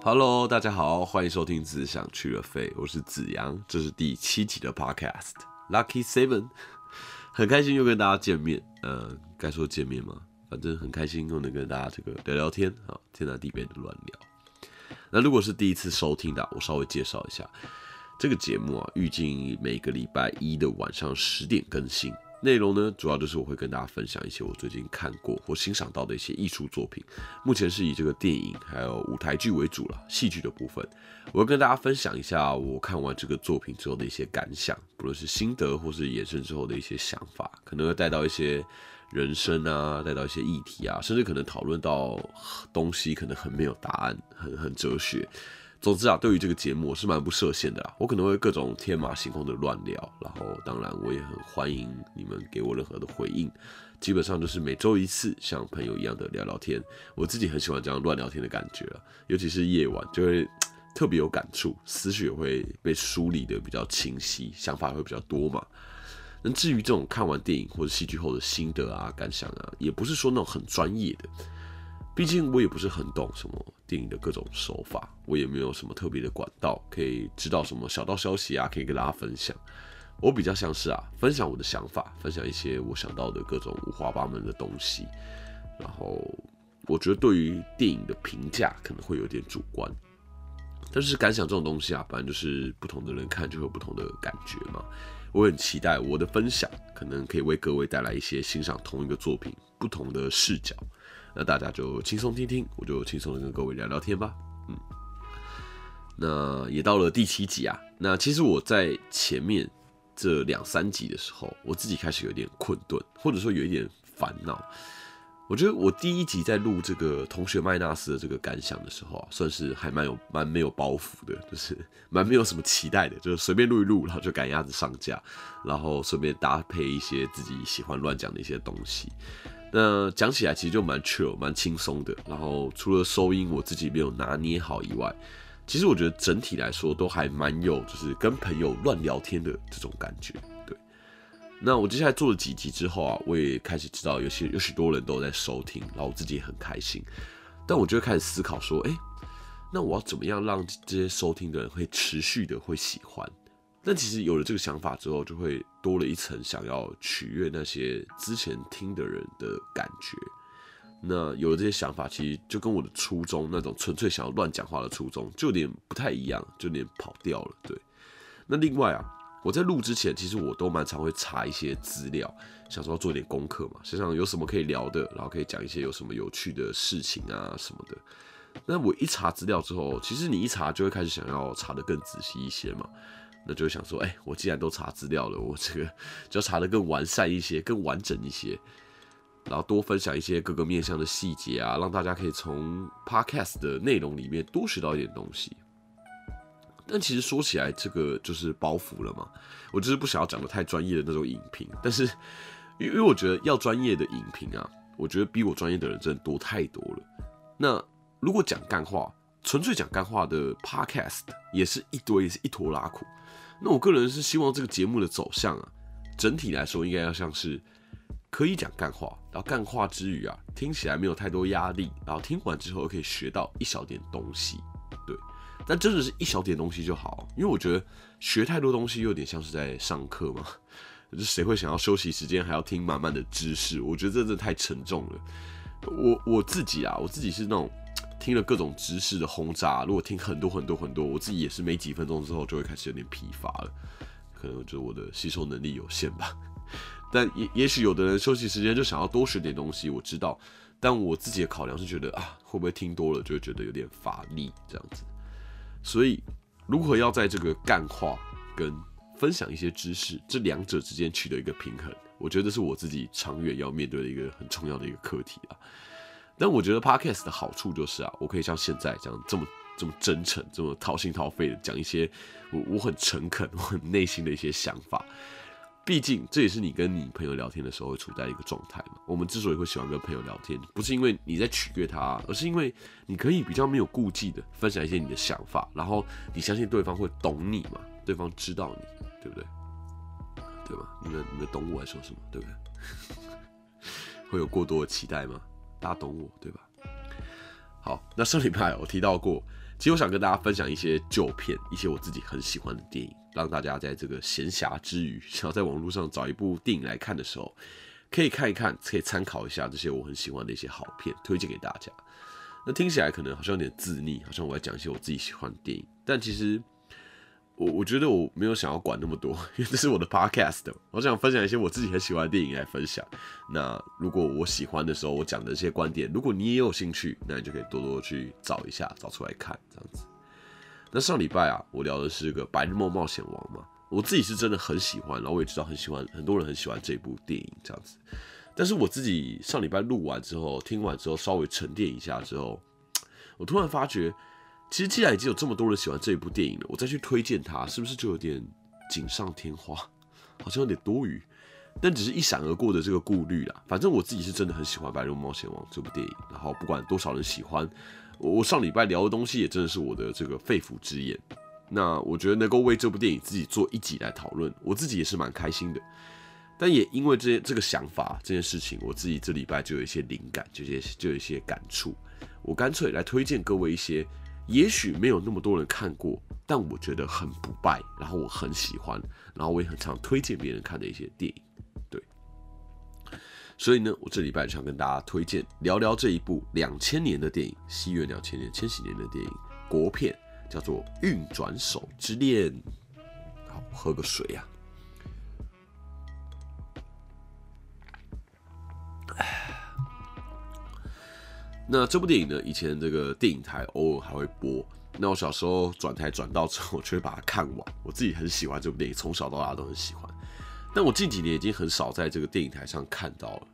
Hello，大家好，欢迎收听《只想去了飞》，我是子阳，这是第七集的 Podcast Lucky Seven，很开心又跟大家见面。呃，该说见面吗？反正很开心又能跟大家这个聊聊天啊，天南地北的乱聊。那如果是第一次收听的，我稍微介绍一下这个节目啊，预计每个礼拜一的晚上十点更新。内容呢，主要就是我会跟大家分享一些我最近看过或欣赏到的一些艺术作品。目前是以这个电影还有舞台剧为主了，戏剧的部分，我会跟大家分享一下我看完这个作品之后的一些感想，不论是心得或是衍生之后的一些想法，可能会带到一些人生啊，带到一些议题啊，甚至可能讨论到东西，可能很没有答案，很很哲学。总之啊，对于这个节目我是蛮不设限的啦，我可能会各种天马行空的乱聊，然后当然我也很欢迎你们给我任何的回应，基本上就是每周一次，像朋友一样的聊聊天。我自己很喜欢这样乱聊天的感觉，尤其是夜晚就会特别有感触，思绪也会被梳理的比较清晰，想法会比较多嘛。那至于这种看完电影或者戏剧后的心得啊、感想啊，也不是说那种很专业的。毕竟我也不是很懂什么电影的各种手法，我也没有什么特别的管道可以知道什么小道消息啊，可以跟大家分享。我比较像是啊，分享我的想法，分享一些我想到的各种五花八门的东西。然后我觉得对于电影的评价可能会有点主观，但是感想这种东西啊，反正就是不同的人看就会有不同的感觉嘛。我很期待我的分享可能可以为各位带来一些欣赏同一个作品不同的视角。那大家就轻松听听，我就轻松的跟各位聊聊天吧。嗯，那也到了第七集啊。那其实我在前面这两三集的时候，我自己开始有点困顿，或者说有一点烦恼。我觉得我第一集在录这个同学麦纳斯的这个感想的时候啊，算是还蛮有蛮没有包袱的，就是 蛮没有什么期待的，就是随便录一录，然后就赶鸭子上架，然后顺便搭配一些自己喜欢乱讲的一些东西。那讲起来其实就蛮 chill、蛮轻松的。然后除了收音我自己没有拿捏好以外，其实我觉得整体来说都还蛮有，就是跟朋友乱聊天的这种感觉。对。那我接下来做了几集之后啊，我也开始知道有些有许多人都在收听，然后我自己也很开心。但我就会开始思考说，哎，那我要怎么样让这些收听的人会持续的会喜欢？但其实有了这个想法之后，就会多了一层想要取悦那些之前听的人的感觉。那有了这些想法，其实就跟我的初衷那种纯粹想要乱讲话的初衷，就有点不太一样，就有点跑掉了。对。那另外啊，我在录之前，其实我都蛮常会查一些资料，想说要做点功课嘛，想想有什么可以聊的，然后可以讲一些有什么有趣的事情啊什么的。那我一查资料之后，其实你一查就会开始想要查的更仔细一些嘛。那就想说，哎，我既然都查资料了，我这个就要查的更完善一些，更完整一些，然后多分享一些各个面向的细节啊，让大家可以从 podcast 的内容里面多学到一点东西。但其实说起来，这个就是包袱了嘛。我就是不想要讲的太专业的那种影评，但是因为我觉得要专业的影评啊，我觉得比我专业的人真的多太多了。那如果讲干话，纯粹讲干话的 podcast 也是一堆，也是一坨拉苦。那我个人是希望这个节目的走向啊，整体来说应该要像是可以讲干话，然后干话之余啊，听起来没有太多压力，然后听完之后可以学到一小点东西，对，但真的是一小点东西就好，因为我觉得学太多东西有点像是在上课嘛，就谁会想要休息时间还要听满满的知识？我觉得这真的太沉重了。我我自己啊，我自己是那种。听了各种知识的轰炸，如果听很多很多很多，我自己也是没几分钟之后就会开始有点疲乏了，可能就我的吸收能力有限吧。但也也许有的人休息时间就想要多学点东西，我知道。但我自己的考量是觉得啊，会不会听多了就会觉得有点乏力这样子。所以如何要在这个干话跟分享一些知识这两者之间取得一个平衡，我觉得是我自己长远要面对的一个很重要的一个课题啊。但我觉得 podcast 的好处就是啊，我可以像现在这样这么这么真诚、这么掏心掏肺的讲一些我我很诚恳、我很内心的一些想法。毕竟这也是你跟你朋友聊天的时候会处在一个状态嘛。我们之所以会喜欢跟朋友聊天，不是因为你在取悦他，而是因为你可以比较没有顾忌的分享一些你的想法，然后你相信对方会懂你嘛，对方知道你，对不对？对吧？你们你们懂我在说什么，对不对？会有过多的期待吗？大家懂我对吧？好，那上礼拜我提到过，其实我想跟大家分享一些旧片，一些我自己很喜欢的电影，让大家在这个闲暇之余，想要在网络上找一部电影来看的时候，可以看一看，可以参考一下这些我很喜欢的一些好片，推荐给大家。那听起来可能好像有点自腻，好像我在讲一些我自己喜欢的电影，但其实。我我觉得我没有想要管那么多，因为这是我的 podcast，我想分享一些我自己很喜欢的电影来分享。那如果我喜欢的时候，我讲的这些观点，如果你也有兴趣，那你就可以多多去找一下，找出来看这样子。那上礼拜啊，我聊的是个《白日梦冒险王》嘛，我自己是真的很喜欢，然后我也知道很喜欢，很多人很喜欢这部电影这样子。但是我自己上礼拜录完之后，听完之后稍微沉淀一下之后，我突然发觉。其实既然已经有这么多人喜欢这一部电影了，我再去推荐它，是不是就有点锦上添花，好像有点多余？但只是一闪而过的这个顾虑啦。反正我自己是真的很喜欢《白日冒险王》这部电影，然后不管多少人喜欢，我上礼拜聊的东西也真的是我的这个肺腑之言。那我觉得能够为这部电影自己做一集来讨论，我自己也是蛮开心的。但也因为这这个想法这件事情，我自己这礼拜就有一些灵感，就些就有一些感触，我干脆来推荐各位一些。也许没有那么多人看过，但我觉得很不败，然后我很喜欢，然后我也很常推荐别人看的一些电影，对。所以呢，我这礼拜就想跟大家推荐聊聊这一部两千年的电影，西元两千年、千禧年的电影，国片，叫做《运转手之恋》。好，喝个水呀。那这部电影呢？以前这个电影台偶尔还会播。那我小时候转台转到之后，就会把它看完。我自己很喜欢这部电影，从小到大都很喜欢。但我近几年已经很少在这个电影台上看到了，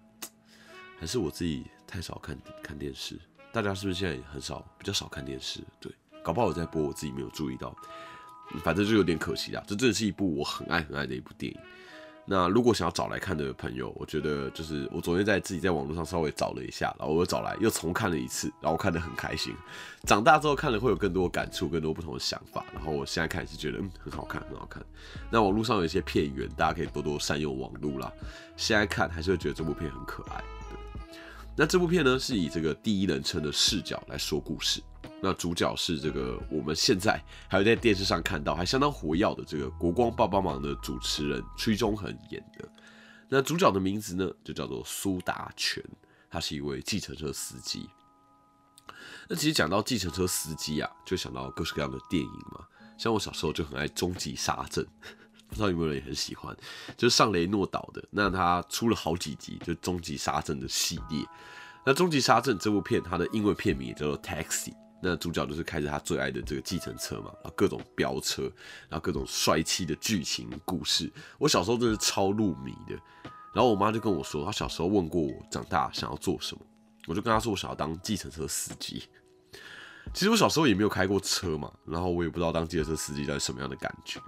还是我自己太少看看电视。大家是不是现在也很少比较少看电视？对，搞不好我在播，我自己没有注意到。反正就有点可惜啦。这真的是一部我很爱很爱的一部电影。那如果想要找来看的朋友，我觉得就是我昨天在自己在网络上稍微找了一下，然后我又找来又重看了一次，然后看得很开心。长大之后看了会有更多感触，更多不同的想法。然后我现在看也是觉得嗯很好看，很好看。那网络上有一些片源，大家可以多多善用网络啦。现在看还是会觉得这部片很可爱。那这部片呢是以这个第一人称的视角来说故事。那主角是这个我们现在还有在电视上看到还相当活跃的这个国光帮帮忙的主持人崔中恒演的。那主角的名字呢就叫做苏达全，他是一位计程车司机。那其实讲到计程车司机啊，就想到各式各样的电影嘛。像我小时候就很爱《终极杀阵》，不知道有没有人也很喜欢，就是上雷诺导的。那他出了好几集，就《终极杀阵》的系列。那《终极杀阵》这部片，它的英文片名也叫做《Taxi》。那主角就是开着他最爱的这个计程车嘛，然后各种飙车，然后各种帅气的剧情故事。我小时候真是超入迷的。然后我妈就跟我说，她小时候问过我长大想要做什么，我就跟她说我想要当计程车司机。其实我小时候也没有开过车嘛，然后我也不知道当计程车司机到底什么样的感觉。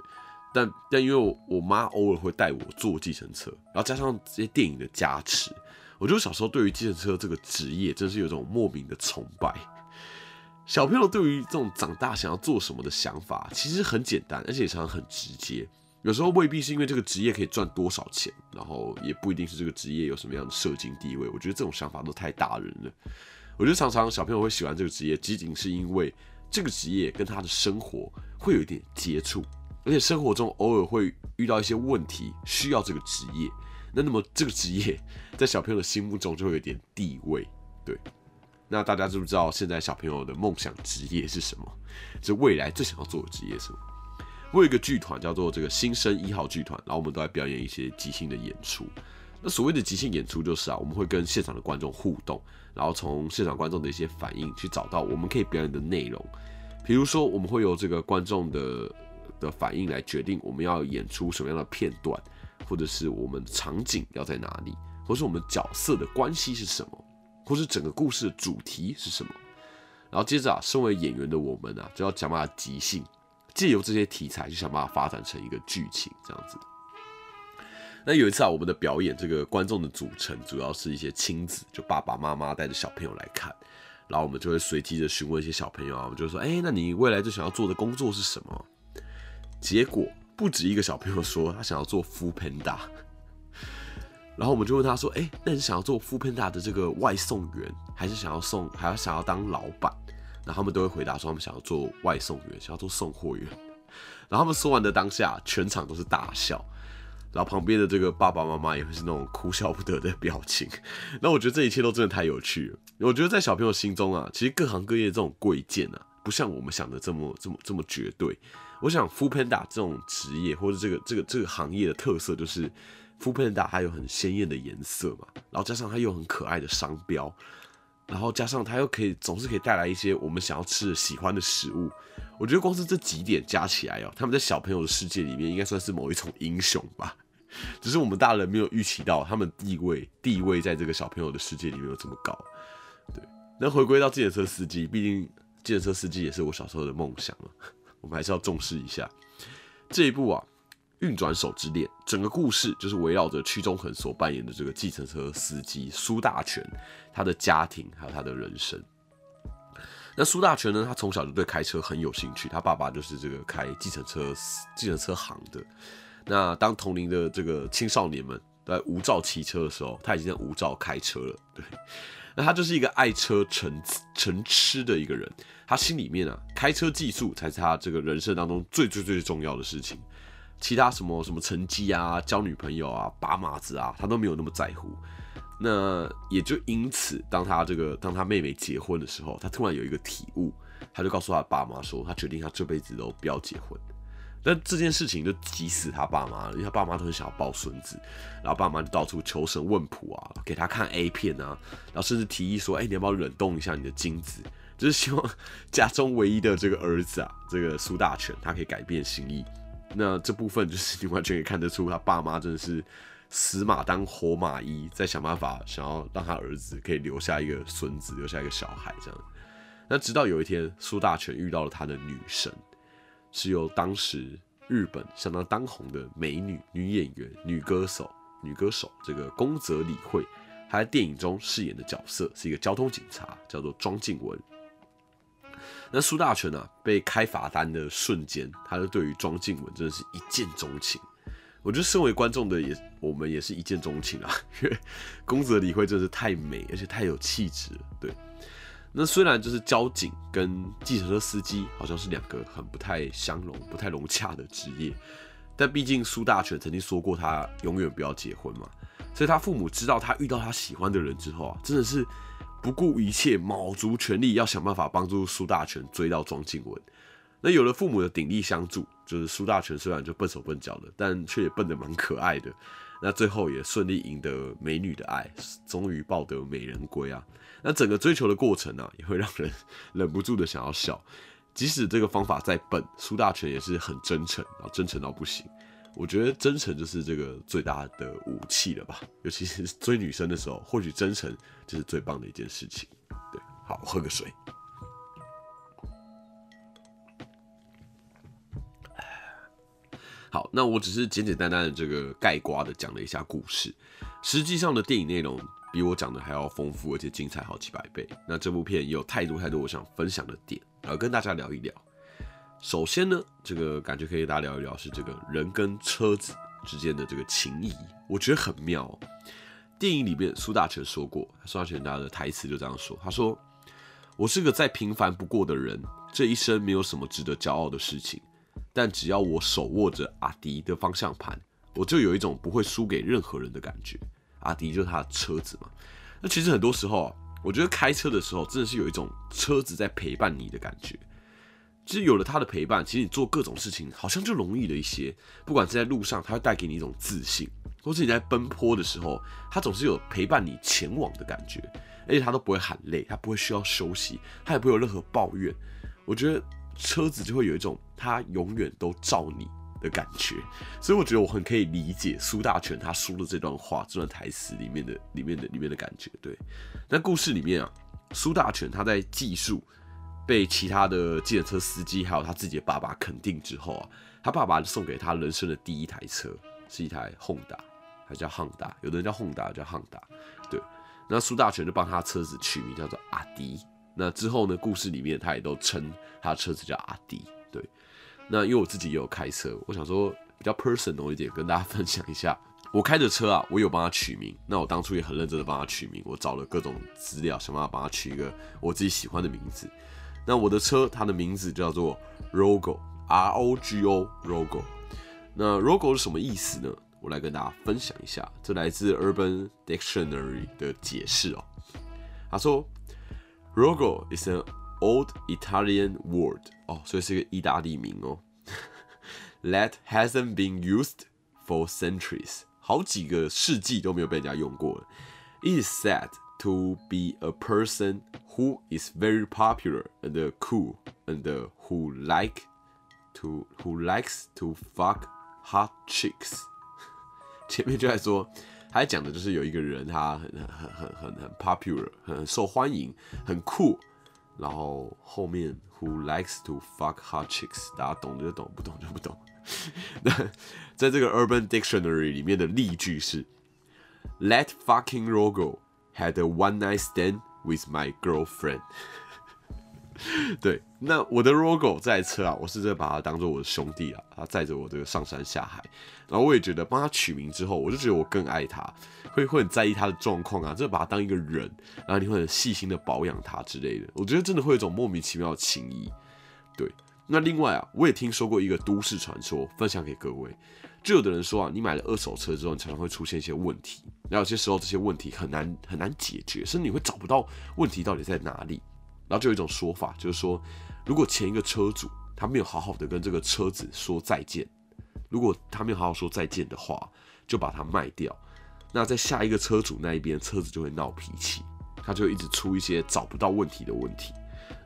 但但因为我我妈偶尔会带我坐计程车，然后加上这些电影的加持，我就小时候对于计程车这个职业真是有种莫名的崇拜。小朋友对于这种长大想要做什么的想法，其实很简单，而且常常很直接。有时候未必是因为这个职业可以赚多少钱，然后也不一定是这个职业有什么样的社经地位。我觉得这种想法都太大人了。我觉得常常小朋友会喜欢这个职业，仅仅是因为这个职业跟他的生活会有一点接触，而且生活中偶尔会遇到一些问题，需要这个职业。那那么这个职业 在小朋友的心目中就会有点地位，对。那大家知不知道现在小朋友的梦想职业是什么？是未来最想要做的职业是什么？我有一个剧团叫做这个新生一号剧团，然后我们都在表演一些即兴的演出。那所谓的即兴演出就是啊，我们会跟现场的观众互动，然后从现场观众的一些反应去找到我们可以表演的内容。比如说，我们会由这个观众的的反应来决定我们要演出什么样的片段，或者是我们场景要在哪里，或是我们角色的关系是什么。或是整个故事的主题是什么？然后接着啊，身为演员的我们啊，就要想办法即兴，借由这些题材去想办法发展成一个剧情这样子。那有一次啊，我们的表演这个观众的组成主要是一些亲子，就爸爸妈妈带着小朋友来看，然后我们就会随机的询问一些小朋友啊，我们就说，哎，那你未来最想要做的工作是什么？结果不止一个小朋友说他想要做 f Panda。然后我们就问他说：“哎，那你想要做 f o o Panda 的这个外送员，还是想要送，还要想要当老板？”然后他们都会回答说他们想要做外送员，想要做送货员。然后他们说完的当下，全场都是大笑，然后旁边的这个爸爸妈妈也会是那种哭笑不得的表情。那我觉得这一切都真的太有趣了。我觉得在小朋友心中啊，其实各行各业这种贵贱啊，不像我们想的这么这么这么绝对。我想 f o o Panda 这种职业或者这个这个这个行业的特色就是 f o o Panda 它有很鲜艳的颜色嘛，然后加上它又很可爱的商标，然后加上它又可以总是可以带来一些我们想要吃的喜欢的食物。我觉得光是这几点加起来哦，他们在小朋友的世界里面应该算是某一种英雄吧。只是我们大人没有预期到他们地位地位在这个小朋友的世界里面有这么高。对，那回归到自行车司机，毕竟自行车司机也是我小时候的梦想嘛。我们还是要重视一下这一步啊，《运转手之恋》整个故事就是围绕着屈中恒所扮演的这个计程车司机苏大全，他的家庭还有他的人生。那苏大全呢，他从小就对开车很有兴趣，他爸爸就是这个开计程车计程车行的。那当同龄的这个青少年们在无照骑车的时候，他已经在无照开车了。对，那他就是一个爱车成成痴的一个人。他心里面啊，开车技术才是他这个人生当中最最最重要的事情，其他什么什么成绩啊、交女朋友啊、拔马子啊，他都没有那么在乎。那也就因此，当他这个当他妹妹结婚的时候，他突然有一个体悟，他就告诉他爸妈说，他决定他这辈子都不要结婚。但这件事情就急死他爸妈了，因为他爸妈都很想要抱孙子，然后爸妈就到处求神问卜啊，给他看 A 片啊，然后甚至提议说，哎，你要不要冷冻一下你的精子？就是希望家中唯一的这个儿子啊，这个苏大全，他可以改变心意。那这部分就是你完全可以看得出，他爸妈真的是死马当活马医，在想办法想要让他儿子可以留下一个孙子，留下一个小孩这样。那直到有一天，苏大全遇到了他的女神，是由当时日本相当当红的美女女演员、女歌手、女歌手这个宫泽理惠，她在电影中饰演的角色是一个交通警察，叫做庄静文。那苏大全啊，被开罚单的瞬间，他就对于庄静雯真的是一见钟情。我觉得身为观众的也，我们也是一见钟情啊，因为宫泽理惠真的是太美，而且太有气质了。对，那虽然就是交警跟计程车司机好像是两个很不太相容、不太融洽的职业，但毕竟苏大全曾经说过他永远不要结婚嘛，所以他父母知道他遇到他喜欢的人之后啊，真的是。不顾一切，卯足全力要想办法帮助苏大全追到庄静雯。那有了父母的鼎力相助，就是苏大全虽然就笨手笨脚的，但却也笨得蛮可爱的。那最后也顺利赢得美女的爱，终于抱得美人归啊！那整个追求的过程呢，也会让人忍不住的想要笑。即使这个方法再笨，苏大全也是很真诚，然后真诚到不行。我觉得真诚就是这个最大的武器了吧，尤其是 追女生的时候，或许真诚就是最棒的一件事情。对，好，喝个水。好，那我只是简简单单的这个盖瓜的讲了一下故事，实际上的电影内容比我讲的还要丰富，而且精彩好几百倍。那这部片有太多太多我想分享的点，要跟大家聊一聊。首先呢，这个感觉可以跟大家聊一聊，是这个人跟车子之间的这个情谊，我觉得很妙。电影里面苏大成说过，苏大全他的台词就这样说：“他说，我是个再平凡不过的人，这一生没有什么值得骄傲的事情，但只要我手握着阿迪的方向盘，我就有一种不会输给任何人的感觉。阿迪就是他的车子嘛。那其实很多时候啊，我觉得开车的时候真的是有一种车子在陪伴你的感觉。”其实有了他的陪伴，其实你做各种事情好像就容易了一些。不管是在路上，他会带给你一种自信；或是你在奔波的时候，他总是有陪伴你前往的感觉。而且他都不会喊累，他不会需要休息，他也不会有任何抱怨。我觉得车子就会有一种他永远都照你的感觉。所以我觉得我很可以理解苏大全他说的这段话、这段台词里面的、里面的、里面的感觉。对，那故事里面啊，苏大全他在技术。被其他的计程车司机还有他自己的爸爸肯定之后啊，他爸爸送给他人生的第一台车是一台 Honda，还叫 Honda，有的人叫 Honda，叫 Honda。对，那苏大全就帮他车子取名叫做阿迪。那之后呢，故事里面他也都称他的车子叫阿迪。对，那因为我自己也有开车，我想说比较 personal 一点，跟大家 分享一下，我开的车啊，我有帮他取名。那我当初也很认真的帮他取名，我找了各种资料，想办法帮他取一个我自己喜欢的名字。那我的车它的名字叫做 Rogo，R O G O Rogo。那 Rogo 是什么意思呢？我来跟大家分享一下，这来自 Urban Dictionary 的解释哦。他说，Rogo is an old Italian word，哦，所以是一个意大利名哦。That hasn't been used for centuries，好几个世纪都没有被人家用过了。It is said to be a person who is very popular and cool and who like to who likes to fuck hot chicks。前面就在说，他讲的就是有一个人，他很很很很很 popular，很受欢迎，很酷。然后后面 who likes to fuck hot chicks，大家懂就懂，不懂就不懂。那在这个 Urban Dictionary 里面的例句是：Let fucking Rogo had a one night stand with my girlfriend。对，那我的 Rogo 这台车啊，我是在把它当做我的兄弟啊，他载着我这个上山下海。然后我也觉得帮他取名之后，我就觉得我更爱他，会会很在意他的状况啊，就把他当一个人，然后你会很细心的保养他之类的。我觉得真的会有一种莫名其妙的情谊。对，那另外啊，我也听说过一个都市传说，分享给各位。就有的人说啊，你买了二手车之后，你常常会出现一些问题，然后有些时候这些问题很难很难解决，甚至你会找不到问题到底在哪里。然后就有一种说法，就是说，如果前一个车主他没有好好的跟这个车子说再见，如果他没有好好说再见的话，就把它卖掉。那在下一个车主那一边，车子就会闹脾气，他就一直出一些找不到问题的问题。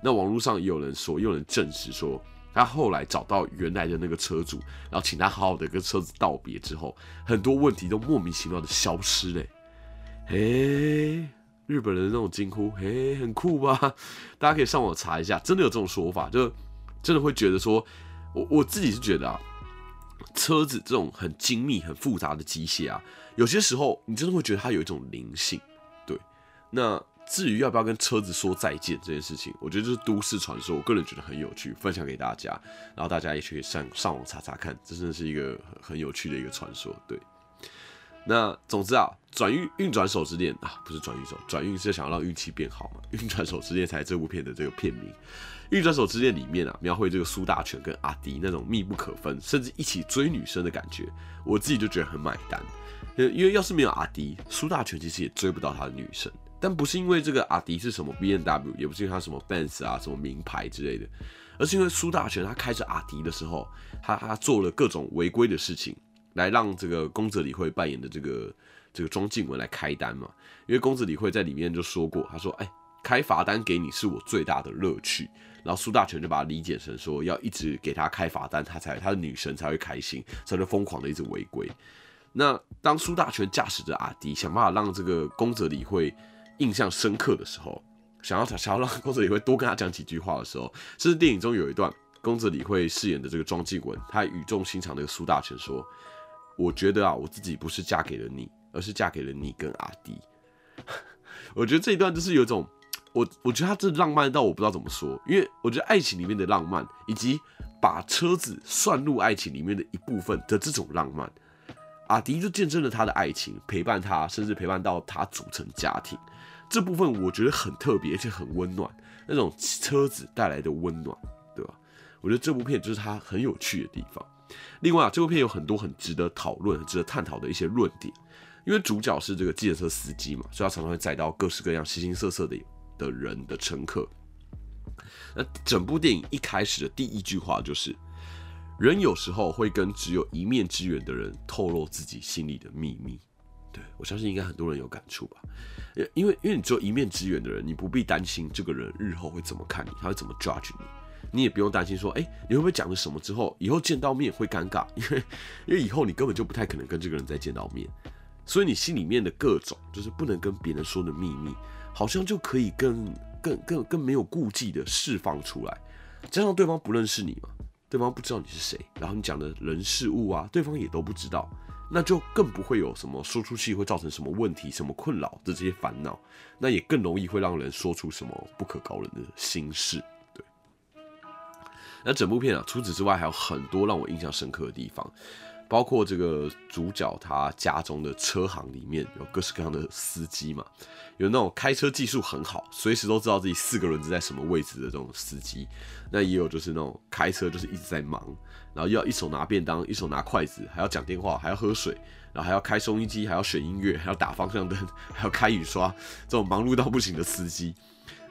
那网络上也有人说，也有人证实说，他后来找到原来的那个车主，然后请他好好的跟车子道别之后，很多问题都莫名其妙的消失嘞。诶。日本人的那种惊呼，嘿，很酷吧？大家可以上网查一下，真的有这种说法，就真的会觉得说，我我自己是觉得啊，车子这种很精密、很复杂的机械啊，有些时候你真的会觉得它有一种灵性。对，那至于要不要跟车子说再见这件事情，我觉得就是都市传说，我个人觉得很有趣，分享给大家，然后大家也可以上上网查查看，这真的是一个很有趣的一个传说，对。那总之啊，转运运转手之恋啊，不是转运手，转运是想要让运气变好嘛。运转手之恋才是这部片的这个片名。运转手之恋里面啊，描绘这个苏大权跟阿迪那种密不可分，甚至一起追女生的感觉，我自己就觉得很买单。因为要是没有阿迪，苏大权其实也追不到他的女生。但不是因为这个阿迪是什么 B N W，也不是因为他什么 Benz 啊，什么名牌之类的，而是因为苏大权他开着阿迪的时候，他他做了各种违规的事情。来让这个宫泽理惠扮演的这个这个庄静雯来开单嘛？因为宫泽理惠在里面就说过，他说：“哎，开罚单给你是我最大的乐趣。”然后苏大权就把它理解成说，要一直给他开罚单，他才他的女神才会开心，才会疯狂的一直违规。那当苏大权驾驶着阿迪，想办法让这个宫泽理惠印象深刻的时候，想要想要让宫泽理惠多跟他讲几句话的时候，甚至电影中有一段宫泽理惠饰演的这个庄静雯，她语重心长的苏大成说。我觉得啊，我自己不是嫁给了你，而是嫁给了你跟阿迪。我觉得这一段就是有种，我我觉得他这浪漫到我不知道怎么说，因为我觉得爱情里面的浪漫，以及把车子算入爱情里面的一部分的这种浪漫，阿迪就见证了他的爱情，陪伴他，甚至陪伴到他组成家庭。这部分我觉得很特别，而且很温暖，那种车子带来的温暖，对吧？我觉得这部片就是它很有趣的地方。另外啊，这部片有很多很值得讨论、很值得探讨的一些论点。因为主角是这个计程车司机嘛，所以他常常会载到各式各样、形形色色的的人的乘客。那整部电影一开始的第一句话就是：人有时候会跟只有一面之缘的人透露自己心里的秘密。对我相信应该很多人有感触吧？因为因为你只有一面之缘的人，你不必担心这个人日后会怎么看你，他会怎么 judge 你。你也不用担心说，哎，你会不会讲了什么之后，以后见到面会尴尬，因为因为以后你根本就不太可能跟这个人再见到面，所以你心里面的各种就是不能跟别人说的秘密，好像就可以更更更更没有顾忌的释放出来，加上对方不认识你嘛，对方不知道你是谁，然后你讲的人事物啊，对方也都不知道，那就更不会有什么输出器会造成什么问题、什么困扰的这些烦恼，那也更容易会让人说出什么不可告人的心事。对那整部片啊，除此之外还有很多让我印象深刻的地方。包括这个主角他家中的车行里面有各式各样的司机嘛，有那种开车技术很好，随时都知道自己四个轮子在什么位置的这种司机，那也有就是那种开车就是一直在忙，然后要一手拿便当，一手拿筷子，还要讲电话，还要喝水，然后还要开收音机，还要选音乐，还要打方向灯，还要开雨刷，这种忙碌到不行的司机。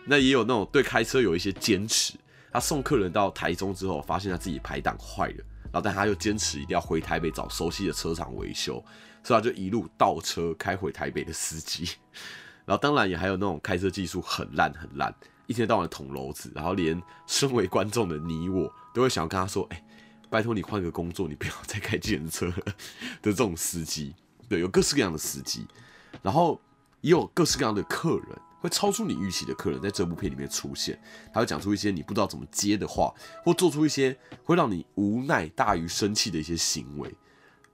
那也有那种对开车有一些坚持，他送客人到台中之后，发现他自己排档坏了。然后，但他又坚持一定要回台北找熟悉的车厂维修，所以他就一路倒车开回台北的司机。然后，当然也还有那种开车技术很烂很烂，一天到晚捅娄子，然后连身为观众的你我都会想要跟他说：“哎，拜托你换个工作，你不要再开计程车了。”的这种司机，对，有各式各样的司机，然后也有各式各样的客人。会超出你预期的客人在这部片里面出现，他会讲出一些你不知道怎么接的话，或做出一些会让你无奈大于生气的一些行为。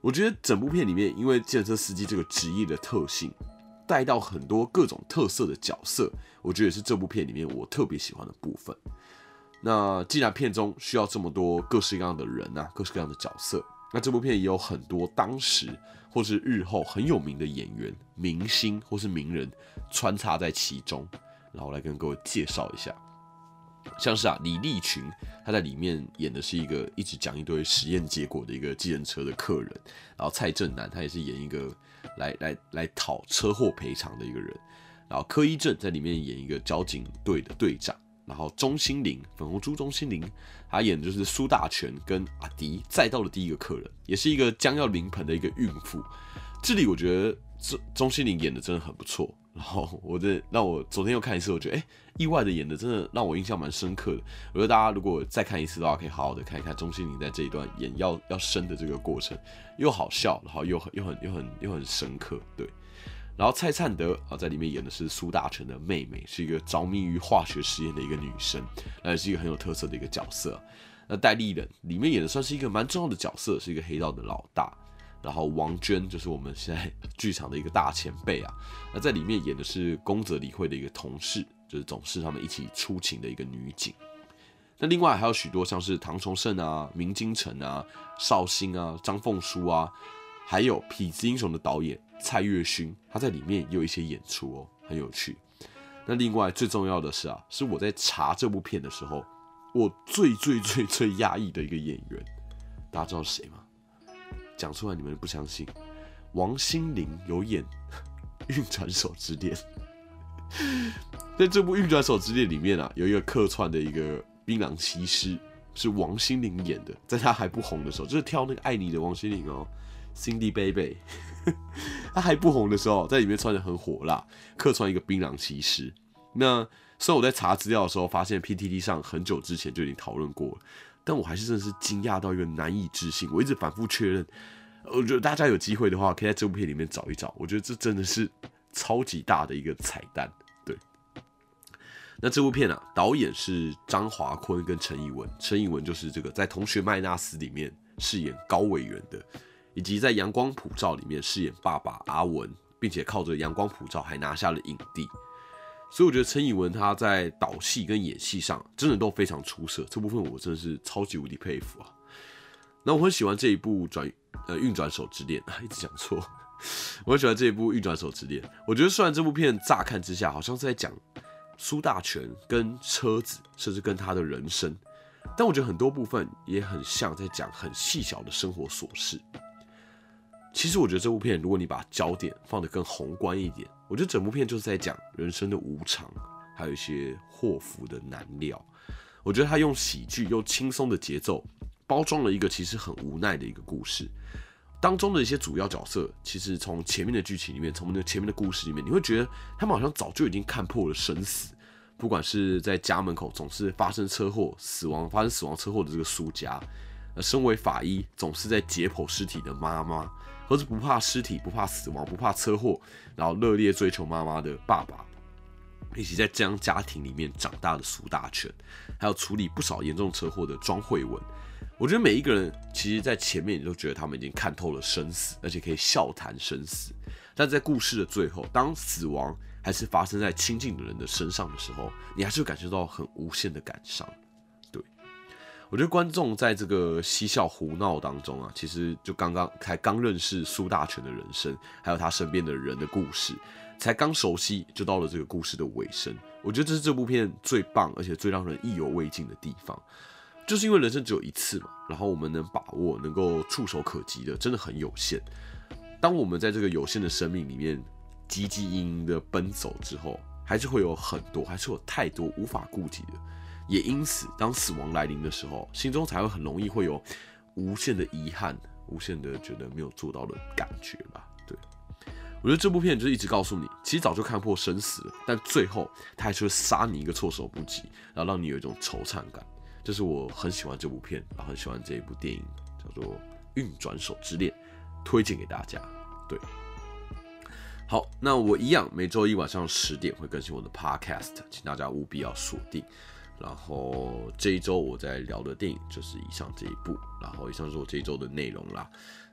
我觉得整部片里面，因为建车司机这个职业的特性，带到很多各种特色的角色，我觉得也是这部片里面我特别喜欢的部分。那既然片中需要这么多各式各样的人啊，各式各样的角色。那这部片也有很多当时或是日后很有名的演员、明星或是名人穿插在其中，然后来跟各位介绍一下。像是啊，李立群他在里面演的是一个一直讲一堆实验结果的一个计程车的客人，然后蔡正南他也是演一个来来来讨车祸赔偿的一个人，然后柯一正在里面演一个交警队的队长。然后钟欣凌，粉红猪钟欣凌，他演的就是苏大全跟阿迪再到的第一个客人，也是一个将要临盆的一个孕妇。这里我觉得钟钟欣凌演的真的很不错。然后我这让我昨天又看一次，我觉得哎，意外的演的真的让我印象蛮深刻的。我觉得大家如果再看一次的话，可以好好的看一看钟欣凌在这一段演要要生的这个过程，又好笑，然后又很又很又很又很深刻，对。然后蔡灿德啊，在里面演的是苏大成的妹妹，是一个着迷于化学实验的一个女生，那也是一个很有特色的一个角色。那戴立人里面演的算是一个蛮重要的角色，是一个黑道的老大。然后王娟就是我们现在剧场的一个大前辈啊，那在里面演的是宫泽理惠的一个同事，就是总是他们一起出勤的一个女警。那另外还有许多像是唐崇盛啊、明金城啊、绍兴啊、张凤书啊，还有《痞子英雄》的导演。蔡岳勋他在里面也有一些演出哦，很有趣。那另外最重要的是啊，是我在查这部片的时候，我最最最最压抑的一个演员，大家知道是谁吗？讲出来你们不相信，王心凌有演《运转手之恋》。在这部《运转手之恋》里面啊，有一个客串的一个槟榔骑师，是王心凌演的，在他还不红的时候，就是跳那个爱你的王心凌哦。Cindy Baby，他还不红的时候，在里面穿的很火辣，客串一个槟榔骑士。那虽然我在查资料的时候发现 PTT 上很久之前就已经讨论过了，但我还是真的是惊讶到一个难以置信。我一直反复确认，我觉得大家有机会的话，可以在这部片里面找一找。我觉得这真的是超级大的一个彩蛋。对，那这部片啊，导演是张华坤跟陈以文，陈以文就是这个在《同学麦纳斯》里面饰演高委员的。以及在《阳光普照》里面饰演爸爸阿文，并且靠着《阳光普照》还拿下了影帝，所以我觉得陈以文他在导戏跟演戏上真的都非常出色，这部分我真的是超级无敌佩服啊！那我很喜欢这一部转呃运转手之恋，一直讲错，我很喜欢这一部运转手之恋。我觉得虽然这部片乍看之下好像是在讲苏大全跟车子，甚至跟他的人生，但我觉得很多部分也很像在讲很细小的生活琐事。其实我觉得这部片，如果你把焦点放得更宏观一点，我觉得整部片就是在讲人生的无常，还有一些祸福的难料。我觉得他用喜剧又轻松的节奏，包装了一个其实很无奈的一个故事。当中的一些主要角色，其实从前面的剧情里面，从那前面的故事里面，你会觉得他们好像早就已经看破了生死。不管是在家门口总是发生车祸死亡，发生死亡车祸的这个苏家，呃，身为法医总是在解剖尸体的妈妈。或是不怕尸体、不怕死亡、不怕车祸，然后热烈追求妈妈的爸爸，以及在这样家庭里面长大的苏大权，还有处理不少严重车祸的庄慧文，我觉得每一个人其实，在前面你都觉得他们已经看透了生死，而且可以笑谈生死。但在故事的最后，当死亡还是发生在亲近的人的身上的时候，你还是会感受到很无限的感伤。我觉得观众在这个嬉笑胡闹当中啊，其实就刚刚才刚认识苏大全的人生，还有他身边的人的故事，才刚熟悉就到了这个故事的尾声。我觉得这是这部片最棒，而且最让人意犹未尽的地方，就是因为人生只有一次嘛，然后我们能把握、能够触手可及的真的很有限。当我们在这个有限的生命里面汲汲营营的奔走之后，还是会有很多，还是有太多无法顾及的。也因此，当死亡来临的时候，心中才会很容易会有无限的遗憾，无限的觉得没有做到的感觉吧。对我觉得这部片就是一直告诉你，其实早就看破生死，但最后他还是会杀你一个措手不及，然后让你有一种惆怅感。这是我很喜欢这部片，然后很喜欢这一部电影，叫做《运转手之恋》，推荐给大家。对，好，那我一样每周一晚上十点会更新我的 Podcast，请大家务必要锁定。然后这一周我在聊的电影就是以上这一部，然后以上是我这一周的内容啦。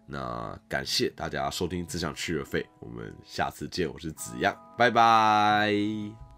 那感谢大家收听《只想去了费》，我们下次见，我是子样，拜拜。